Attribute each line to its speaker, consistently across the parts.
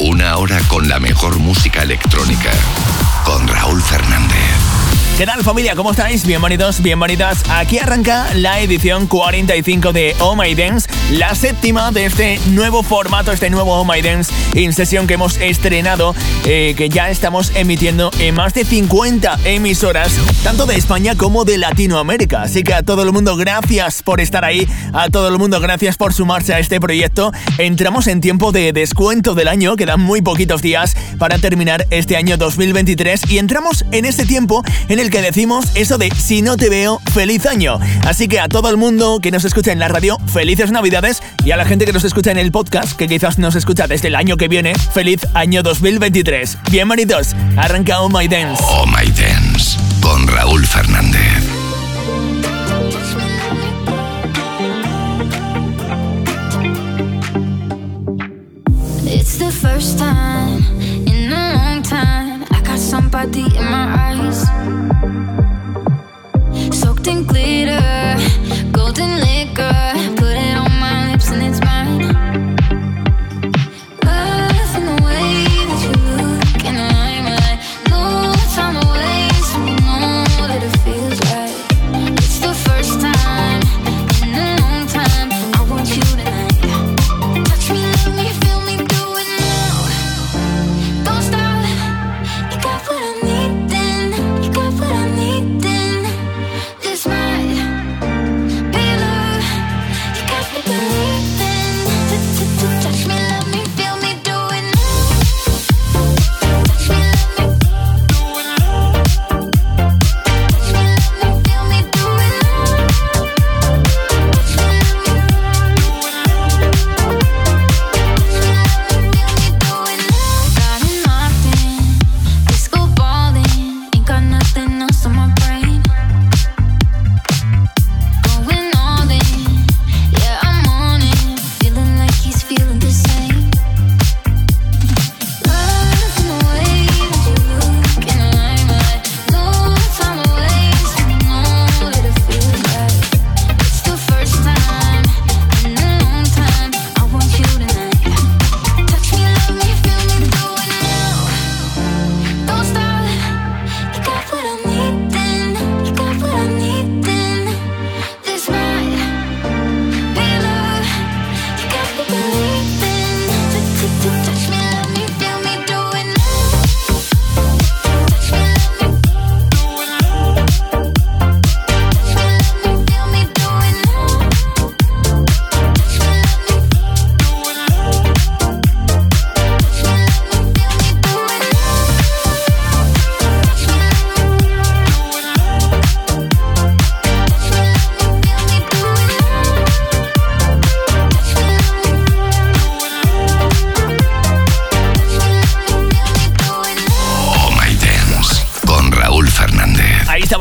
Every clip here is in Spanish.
Speaker 1: Una hora con la mejor música electrónica. Con Raúl Fernández.
Speaker 2: ¿Qué tal familia? ¿Cómo estáis? Bienvenidos, bienvenidas. Aquí arranca la edición 45 de Oh My Dance, la séptima de este nuevo formato, este nuevo Oh My Dance in sesión que hemos estrenado, eh, que ya estamos emitiendo en más de 50 emisoras, tanto de España como de Latinoamérica. Así que a todo el mundo, gracias por estar ahí, a todo el mundo, gracias por sumarse a este proyecto. Entramos en tiempo de descuento del año, muy poquitos días para terminar este año 2023 y entramos en este tiempo en el que decimos eso de si no te veo, feliz año. Así que a todo el mundo que nos escucha en la radio, felices navidades y a la gente que nos escucha en el podcast, que quizás nos escucha desde el año que viene, feliz año 2023. Bienvenidos, arranca Oh My Dance.
Speaker 1: Oh My Dance, con Raúl Fernández.
Speaker 3: the first time in a long time. I got somebody in my eyes. Soaked in glitter, golden liquor. Put it on my lips and it's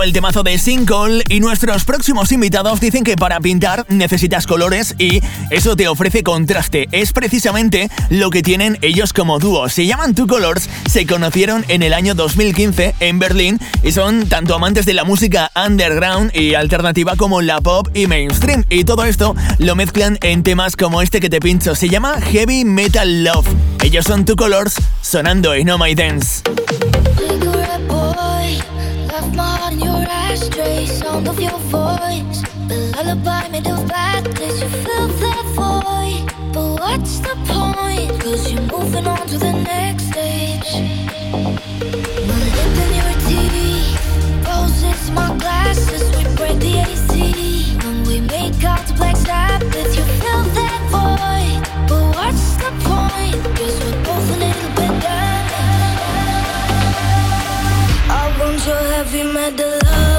Speaker 2: el temazo de Single y nuestros próximos invitados dicen que para pintar necesitas colores y eso te ofrece contraste. Es precisamente lo que tienen ellos como dúo. Se llaman Two Colors, se conocieron en el año 2015 en Berlín y son tanto amantes de la música underground y alternativa como la pop y mainstream. Y todo esto lo mezclan en temas como este que te pincho. Se llama Heavy Metal Love. Ellos son Two Colors sonando en No My Dance.
Speaker 4: Of your voice. The lullaby made of you fill that void. But what's the point? Cause you're moving on to the next stage. Your teeth, roses, my glasses, we break the AC. When we make out the black Sabbath, you fill that void. But what's the point? Cause we're both a little bit. I want your heavy metal love.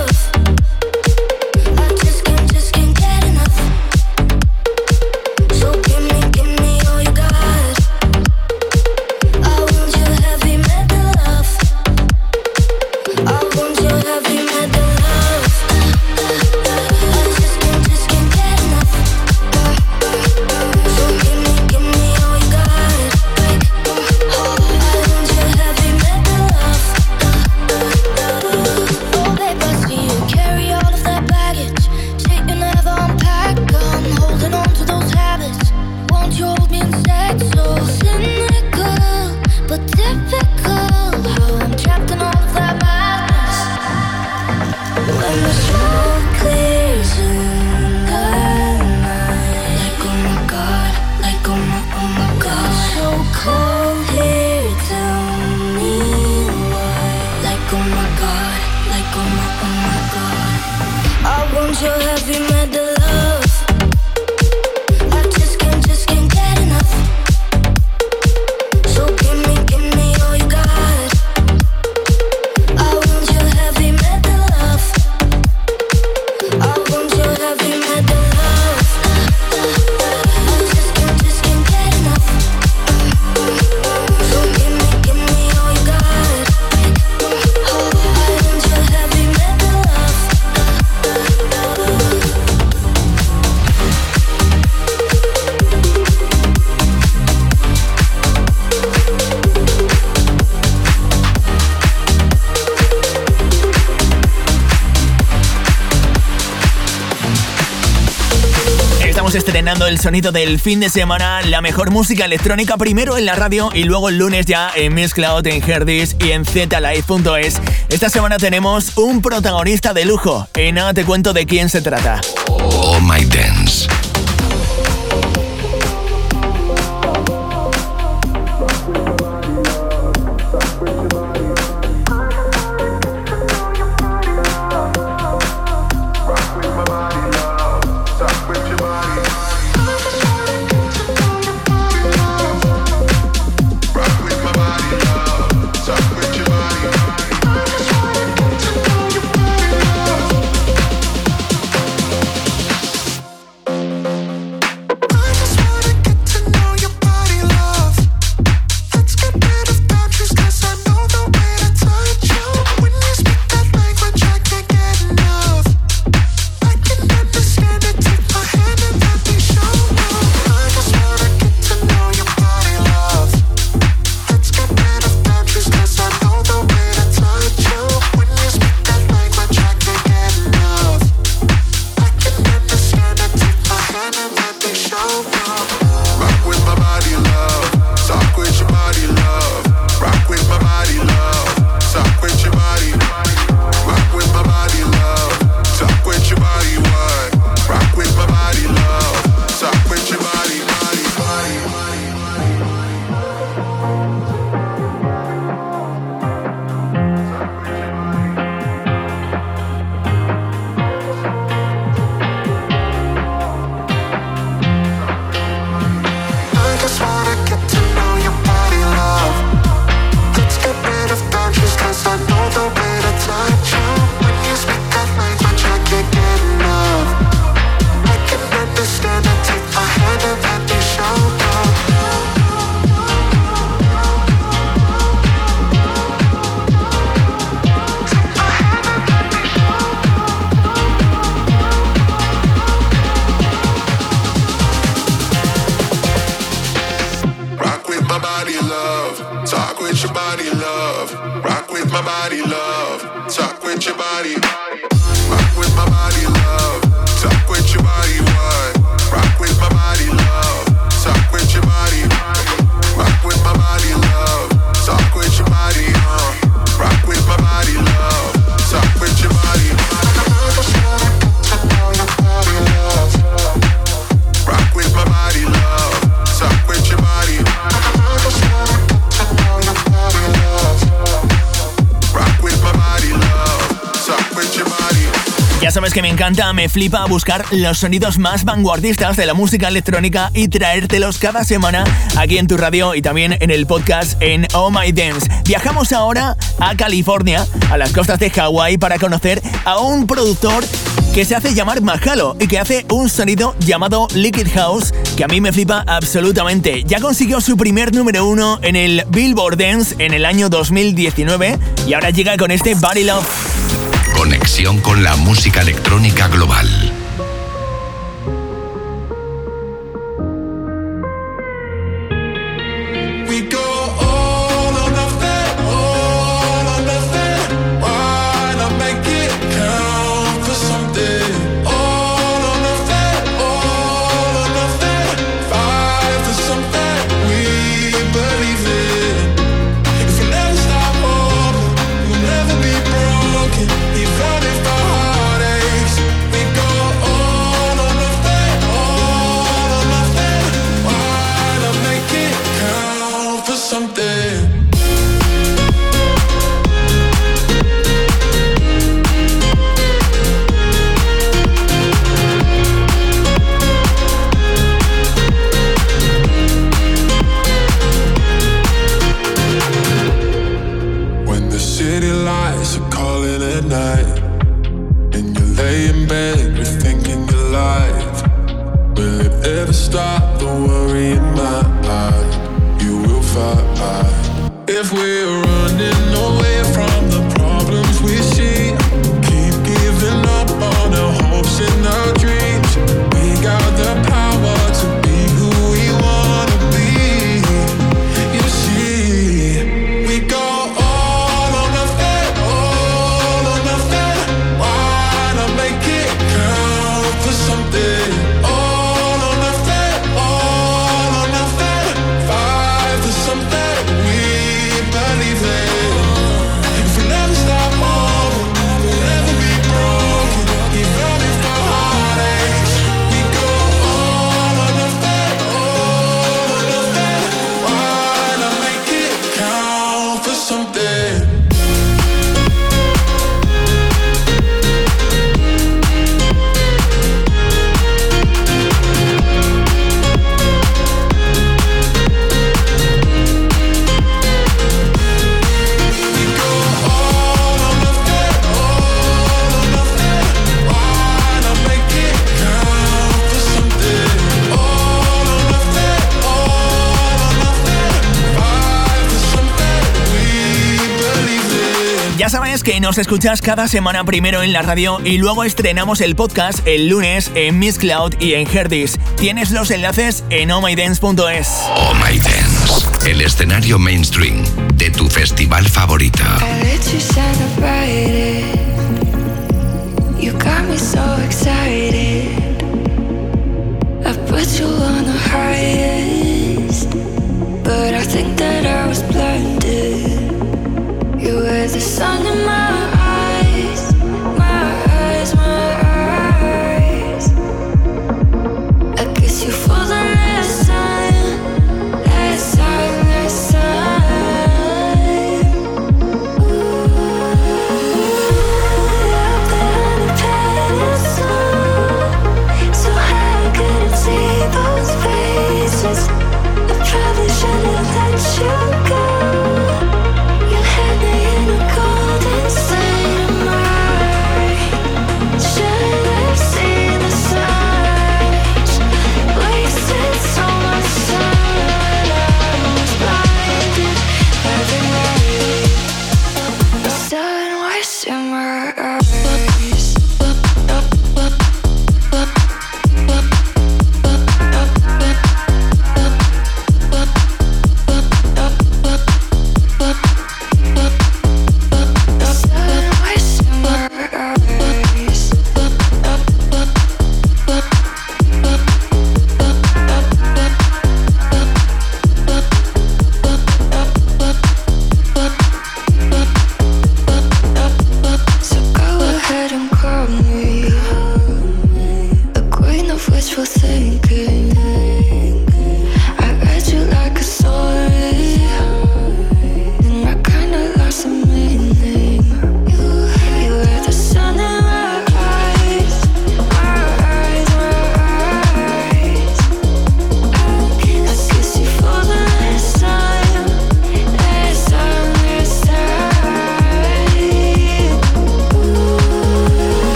Speaker 2: Estrenando el sonido del fin de semana, la mejor música electrónica primero en la radio y luego el lunes ya en Miss Cloud, en Herdis y en zlive.es. Esta semana tenemos un protagonista de lujo y nada te cuento de quién se trata.
Speaker 1: Oh My Dance.
Speaker 2: Que me encanta, me flipa buscar los sonidos más vanguardistas de la música electrónica y traértelos cada semana aquí en tu radio y también en el podcast en Oh My Dance. Viajamos ahora a California, a las costas de Hawái, para conocer a un productor que se hace llamar Mahalo y que hace un sonido llamado Liquid House que a mí me flipa absolutamente. Ya consiguió su primer número uno en el Billboard Dance en el año 2019 y ahora llega con este Body Love.
Speaker 1: Conexión con la música electrónica global.
Speaker 5: never stop, the worry in my mind. You will find If we're running away from
Speaker 2: sabes que nos escuchas cada semana primero en la radio y luego estrenamos el podcast el lunes en Miss Cloud y en Herdis. Tienes los enlaces en ohmydance.es.
Speaker 1: Oh My Dance, el escenario mainstream de tu festival favorito.
Speaker 3: You got me so excited. I put you on the highest, but I think that I was blinded. Were the sun in my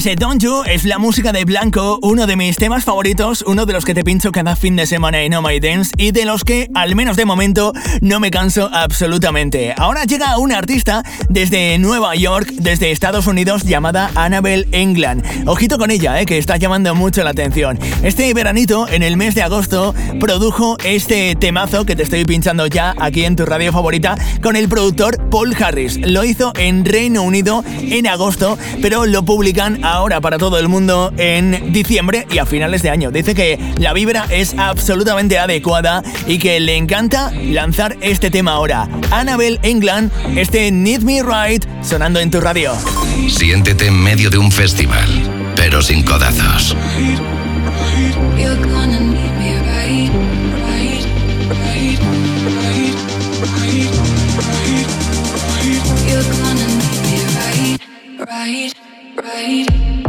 Speaker 2: ese Don't You es la música de Blanco, uno de mis temas favoritos, uno de los que te pincho cada fin de semana en Oh My Dance y de los que, al menos de momento, no me canso absolutamente. Ahora llega una artista desde Nueva York, desde Estados Unidos, llamada Annabelle England. Ojito con ella, eh, que está llamando mucho la atención. Este veranito, en el mes de agosto, produjo este temazo que te estoy pinchando ya aquí en tu radio favorita con el productor Paul Harris. Lo hizo en Reino Unido en agosto, pero lo publican ahora para todo el mundo en diciembre y a finales de año. Dice que la vibra es absolutamente adecuada y que le encanta lanzar este tema ahora. Annabelle England, este Need Me Right, sonando en tu radio.
Speaker 1: Siéntete en medio de un festival, pero sin codazos.
Speaker 3: right, right.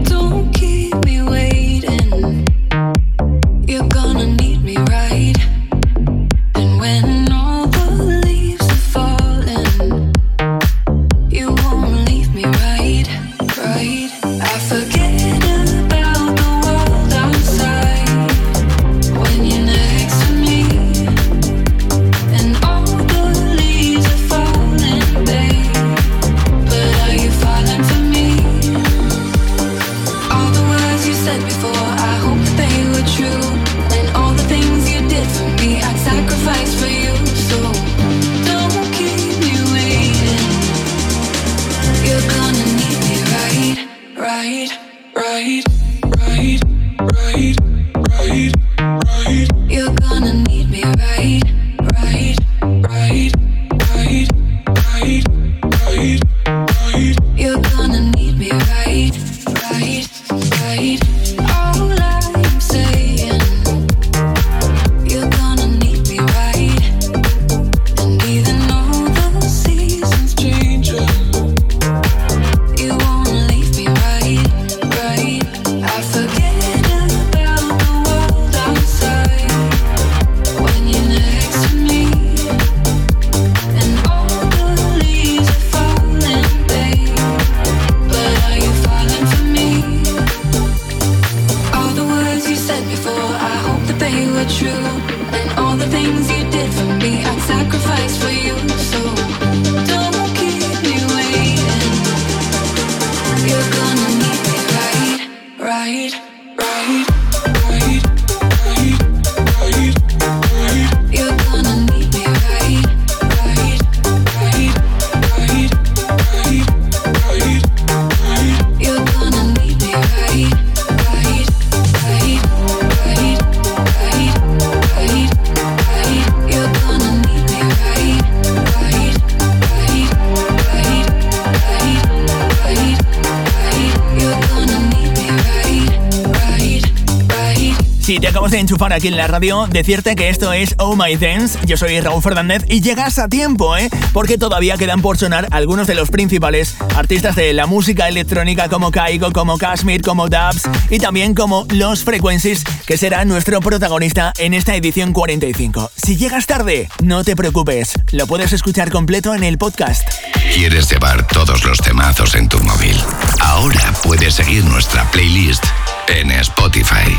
Speaker 2: Enchufar aquí en la radio, decirte que esto es Oh My Dance. Yo soy Raúl Fernández y llegas a tiempo, ¿eh? Porque todavía quedan por sonar algunos de los principales artistas de la música electrónica como Kaigo, como Kashmir, como Dubs y también como Los Frequencies, que será nuestro protagonista en esta edición 45. Si llegas tarde, no te preocupes, lo puedes escuchar completo en el podcast.
Speaker 1: ¿Quieres llevar todos los temazos en tu móvil? Ahora puedes seguir nuestra playlist en Spotify.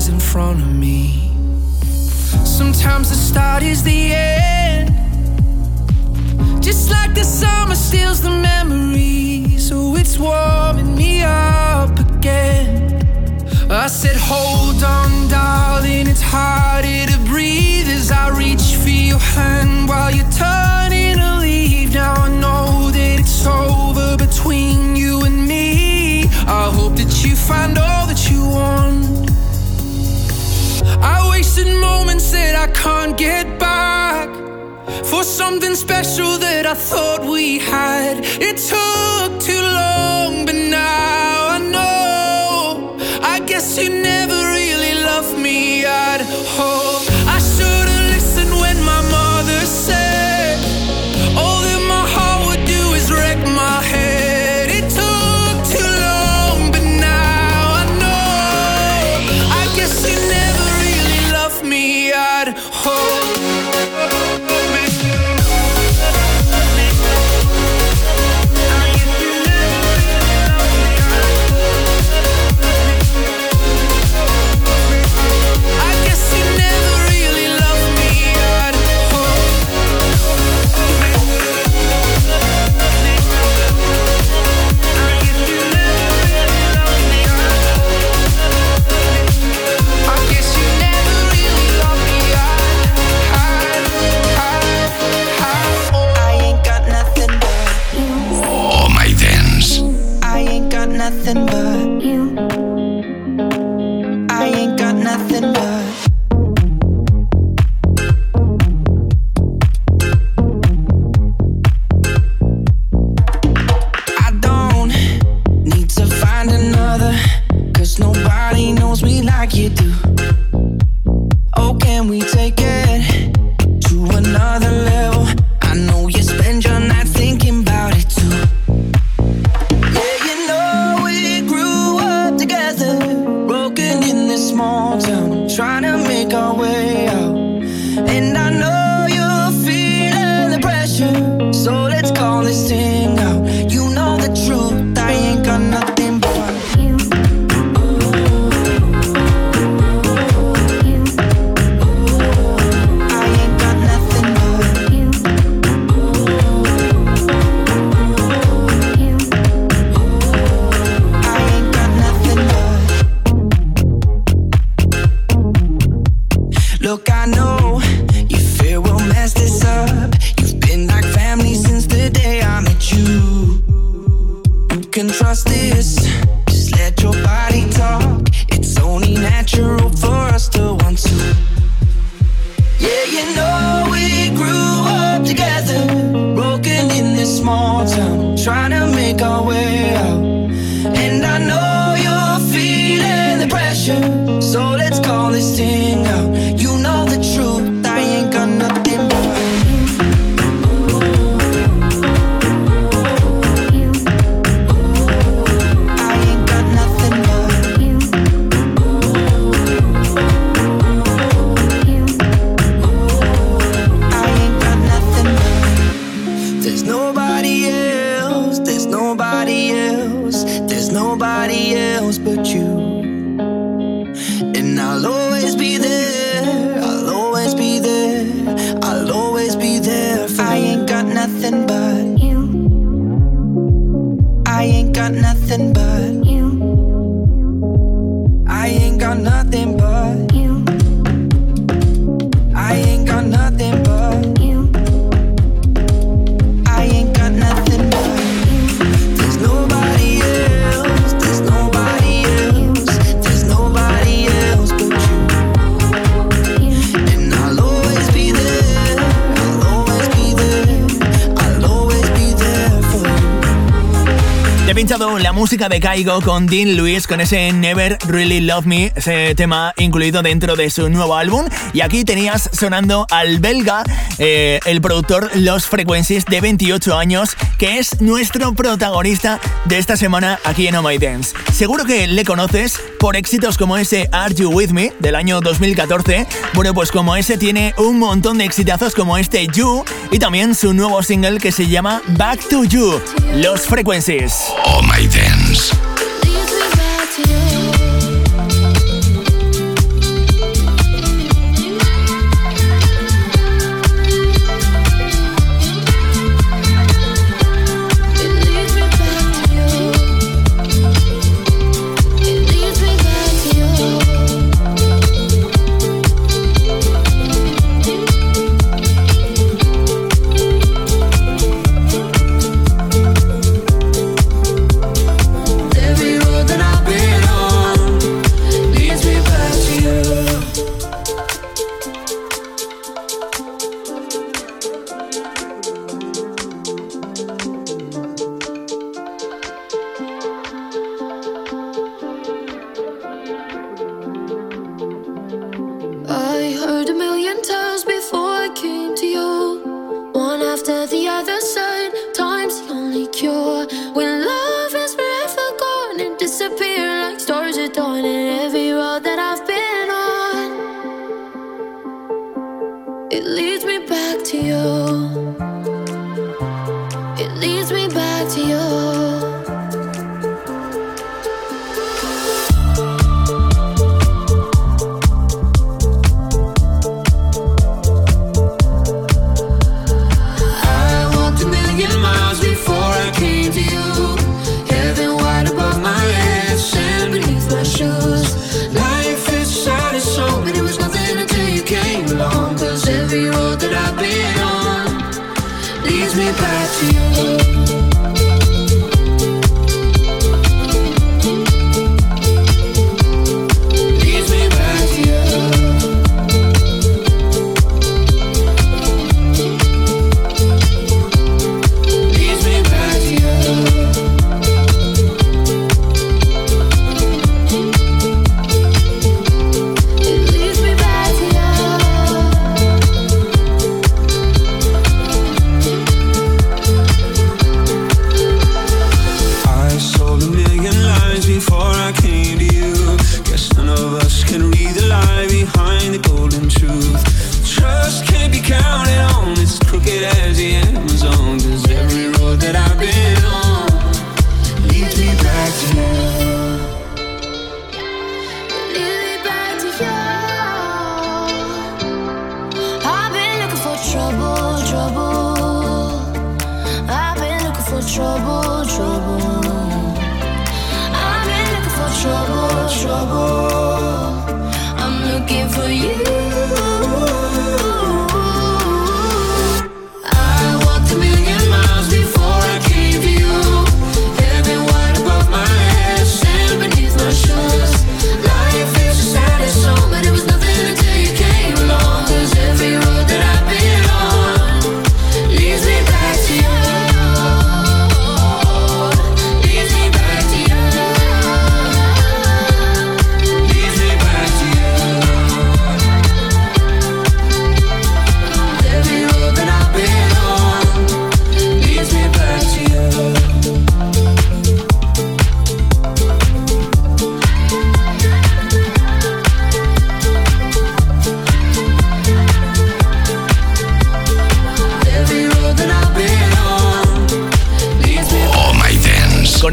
Speaker 6: lies in front of me. Sometimes the start is the end. Just like the summer steals the memory, so it's warming me up again. I said, Hold on, darling, it's harder to breathe as I reach for your hand while you're turning to leave. Now I know that it's over between you and me. I hope that you find all that you want thousand moments that I can't get back for something special that I thought we had. It took too long, but now I know. I guess you never really loved me at home.
Speaker 2: La música de Kaigo con Dean Lewis con ese Never Really Love Me, ese tema incluido dentro de su nuevo álbum. Y aquí tenías sonando al belga, eh, el productor Los Frequencies de 28 años, que es nuestro protagonista de esta semana aquí en Oh My Dance. Seguro que le conoces por éxitos como ese Are You With Me del año 2014. Bueno, pues como ese tiene un montón de exitazos como este You y también su nuevo single que se llama Back to You, Los Frequencies.
Speaker 1: Oh My Dance.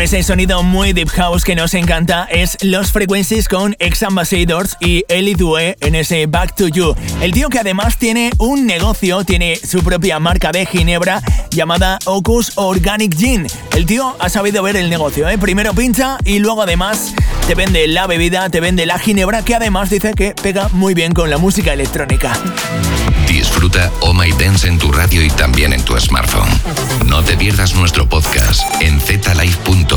Speaker 2: Ese sonido muy deep house que nos encanta es Los Frequencies con Ex Ambassadors y Eli Due en ese Back to You. El tío que además tiene un negocio, tiene su propia marca de ginebra llamada Ocus Organic Gin. El tío ha sabido ver el negocio, ¿eh? Primero pincha y luego además te vende la bebida, te vende la ginebra que además dice que pega muy bien con la música electrónica.
Speaker 1: Disfruta Oh My Dance en tu radio y también en tu smartphone. No te pierdas nuestro podcast en zlife.es.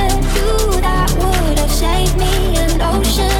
Speaker 4: ocean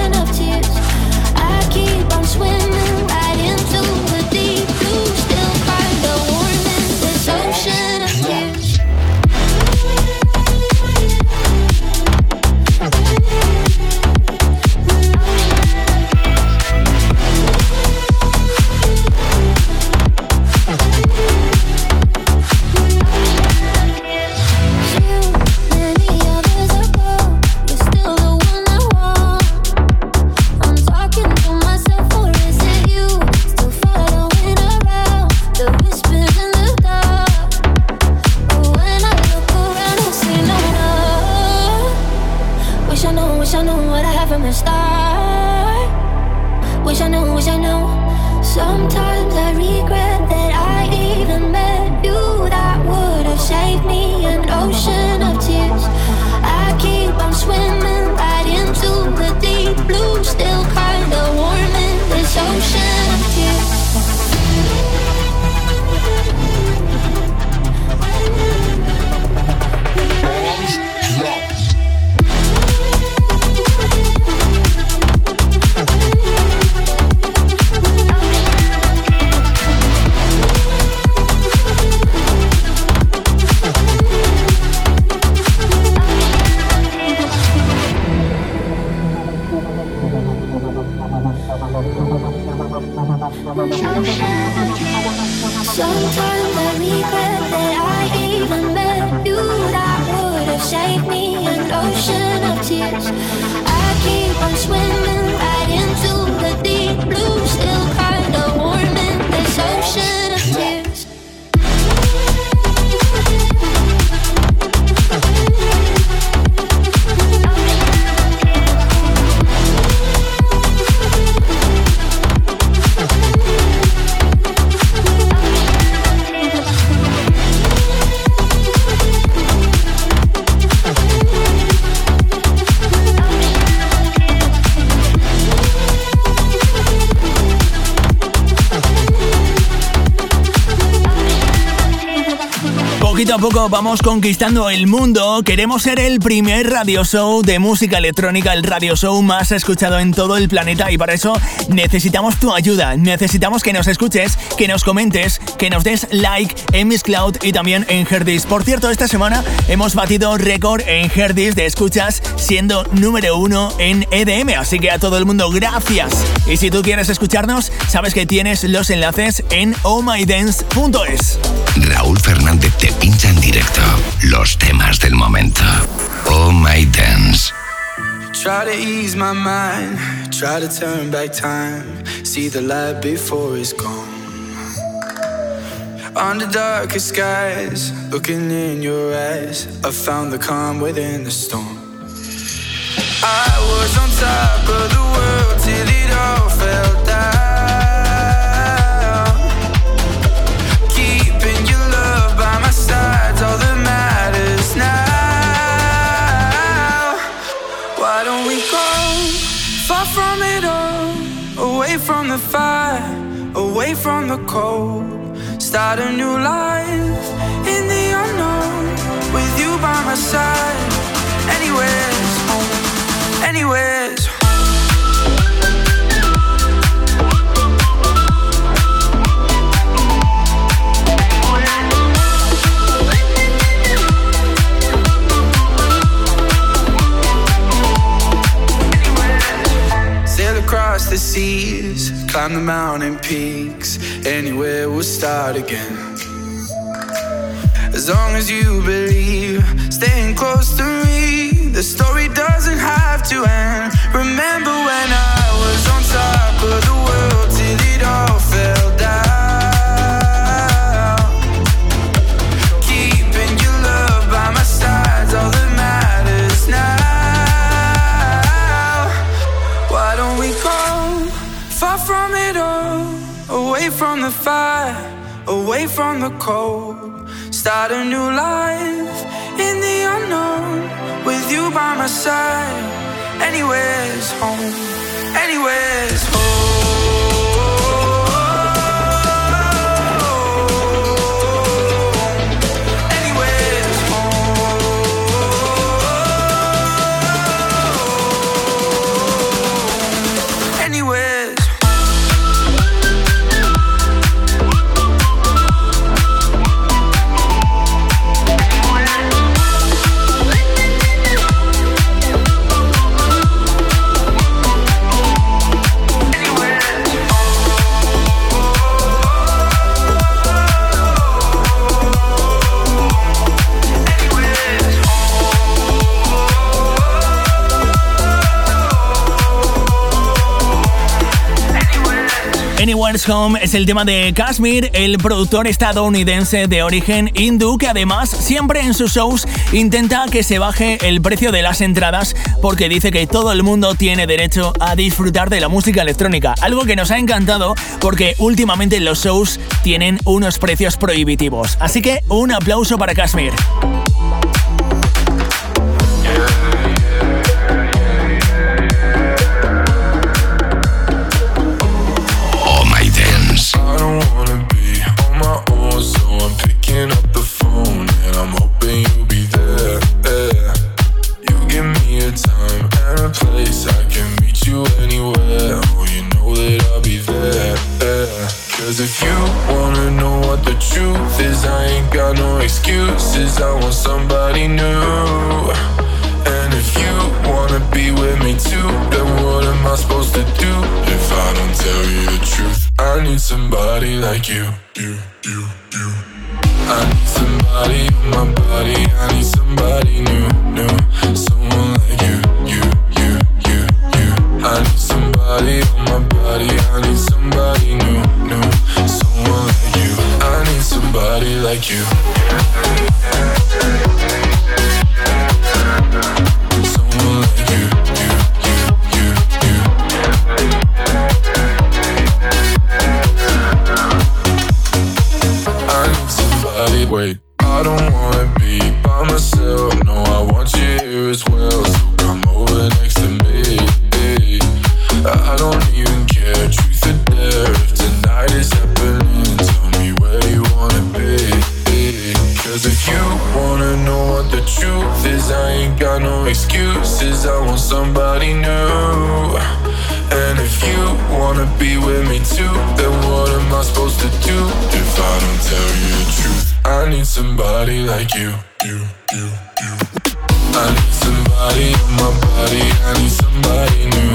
Speaker 2: poco vamos conquistando el mundo. Queremos ser el primer radio show de música electrónica, el radio show más escuchado en todo el planeta y para eso necesitamos tu ayuda. Necesitamos que nos escuches, que nos comentes, que nos des like en Miss Cloud y también en Herdis. Por cierto, esta semana hemos batido récord en Herdis de escuchas siendo número uno en EDM. Así que a todo el mundo, gracias. Y si tú quieres escucharnos, sabes que tienes los enlaces en ohmydance.es.
Speaker 1: Raúl Fernández te pincha en directo los temas del momento. Oh My Dance.
Speaker 7: Try to
Speaker 8: ease my mind,
Speaker 7: try to turn back time, see the light before it's gone.
Speaker 8: Under darkest skies,
Speaker 7: looking
Speaker 8: in your
Speaker 7: eyes, I found the calm within the storm. I was on top
Speaker 8: of
Speaker 7: the world till it
Speaker 8: all
Speaker 7: fell down. Away from the
Speaker 8: fire,
Speaker 7: away from the cold?
Speaker 8: Start a new life in the unknown with you by my side. Anywhere's home, anywhere's
Speaker 7: seas, climb the mountain peaks.
Speaker 8: Anywhere we'll start
Speaker 7: again. As long as
Speaker 8: you
Speaker 7: believe,
Speaker 8: staying close to
Speaker 7: me, the story doesn't
Speaker 8: have to
Speaker 7: end. Remember when
Speaker 8: I was on top of the world till it all
Speaker 7: from the cold?
Speaker 8: Start a new
Speaker 7: life
Speaker 8: in
Speaker 7: the
Speaker 8: unknown
Speaker 7: with you by my side. Anywhere's home, anywhere's home
Speaker 2: es el tema de Kashmir, el productor estadounidense de origen hindú que además siempre en sus shows intenta que se baje el precio de las entradas porque dice que todo el mundo tiene derecho a disfrutar de la música electrónica, algo que nos ha encantado porque últimamente los shows tienen unos precios prohibitivos. Así que un aplauso para Kashmir.
Speaker 5: nobody like you. You, you, you. I need somebody on my body. I need somebody new, new. Someone like you, you, you, you, you. I need somebody on my body. I need somebody new, new. Someone like you. I need somebody like you. way. I don't want somebody like you, you, you, you. I need somebody on my body, I need somebody new.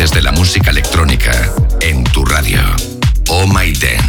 Speaker 1: novedades de la música electrónica en tu radio. Oh My Dance.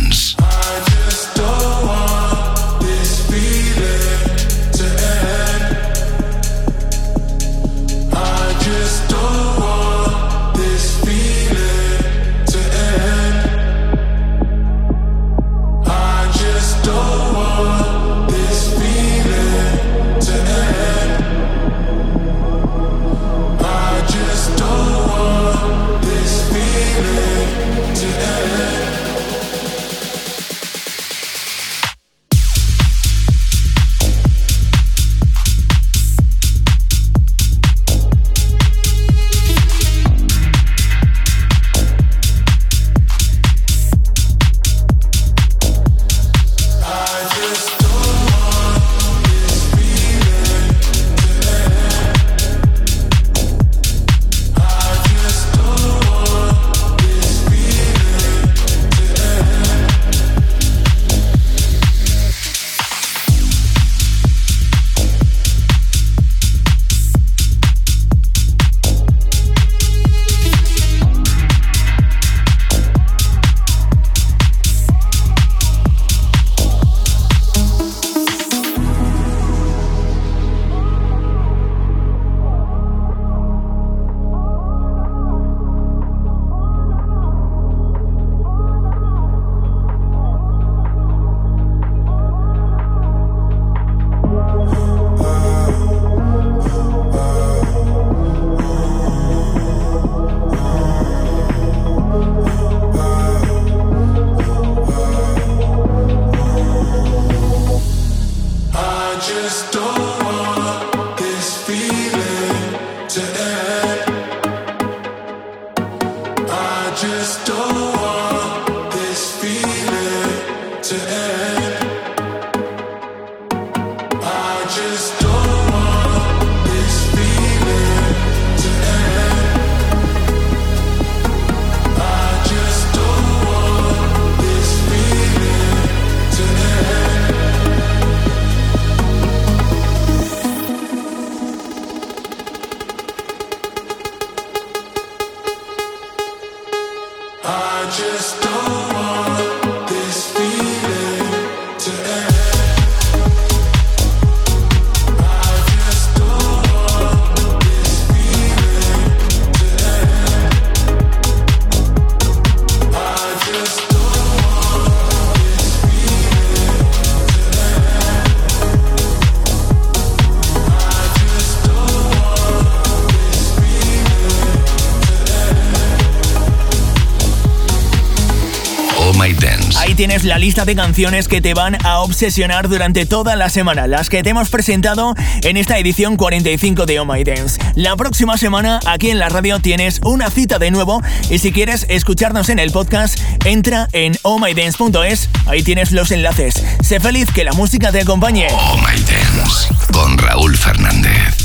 Speaker 2: La lista de canciones que te van a obsesionar durante toda la semana, las que te hemos presentado en esta edición 45 de Oh My Dance. La próxima semana aquí en la radio tienes una cita de nuevo y si quieres escucharnos en el podcast, entra en ohmydance.es, ahí tienes los enlaces. Sé feliz que la música te acompañe.
Speaker 1: Oh My Dance con Raúl Fernández.